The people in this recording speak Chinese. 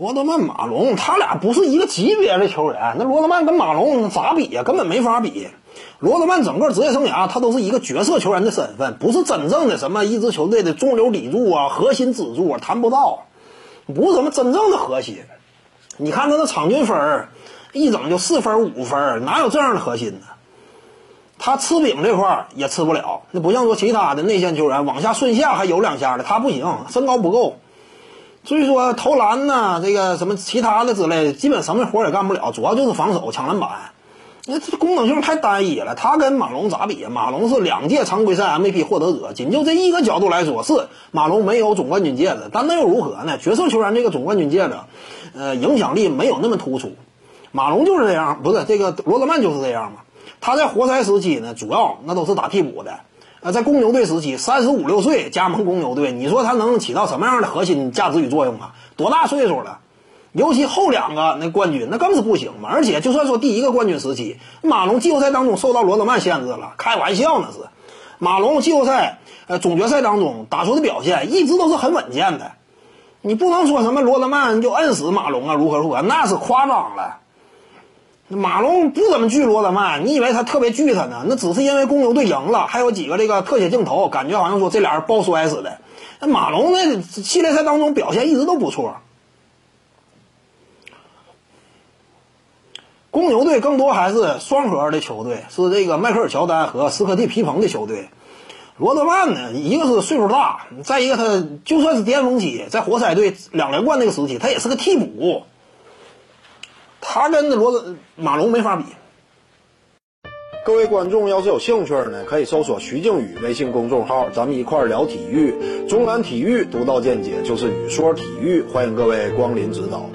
罗德曼、马龙，他俩不是一个级别的球员。那罗德曼跟马龙咋比呀？根本没法比。罗德曼整个职业生涯，他都是一个角色球员的身份，不是真正的什么一支球队的中流砥柱啊、核心支柱啊，谈不到，不是什么真正的核心。你看他的场均分儿一整就四分五分，哪有这样的核心呢？他吃饼这块儿也吃不了，那不像说其他的内线球员往下顺下还有两下的，他不行，身高不够。所以说投篮呢，这个什么其他的之类，基本什么活也干不了，主要就是防守、抢篮板。那这功能性太单一了。他跟马龙咋比？马龙是两届常规赛 MVP 获得者，仅就这一个角度来说，是马龙没有总冠军戒指，但那又如何呢？角色球员这个总冠军戒指，呃，影响力没有那么突出。马龙就是这样，不是这个罗德曼就是这样嘛？他在活塞时期呢，主要那都是打替补的。呃，在公牛队时期，三十五六岁加盟公牛队，你说他能起到什么样的核心价值与作用啊？多大岁数了？尤其后两个那冠军，那更是不行嘛。而且就算说第一个冠军时期，马龙季后赛当中受到罗德曼限制了，开玩笑那是。马龙季后赛呃总决赛当中打出的表现一直都是很稳健的，你不能说什么罗德曼就摁死马龙啊，如何如何，那是夸张了。马龙不怎么惧罗德曼，你以为他特别惧他呢？那只是因为公牛队赢了，还有几个这个特写镜头，感觉好像说这俩人抱摔似的。那马龙那系列赛当中表现一直都不错。公牛队更多还是双核的球队，是这个迈克尔乔丹和斯科蒂皮蓬的球队。罗德曼呢，一个是岁数大，再一个他就算是巅峰期，在活塞队两连冠那个时期，他也是个替补。他跟那罗马龙没法比。各位观众要是有兴趣呢，可以搜索徐静宇微信公众号，咱们一块儿聊体育。中南体育独到见解就是语说体育，欢迎各位光临指导。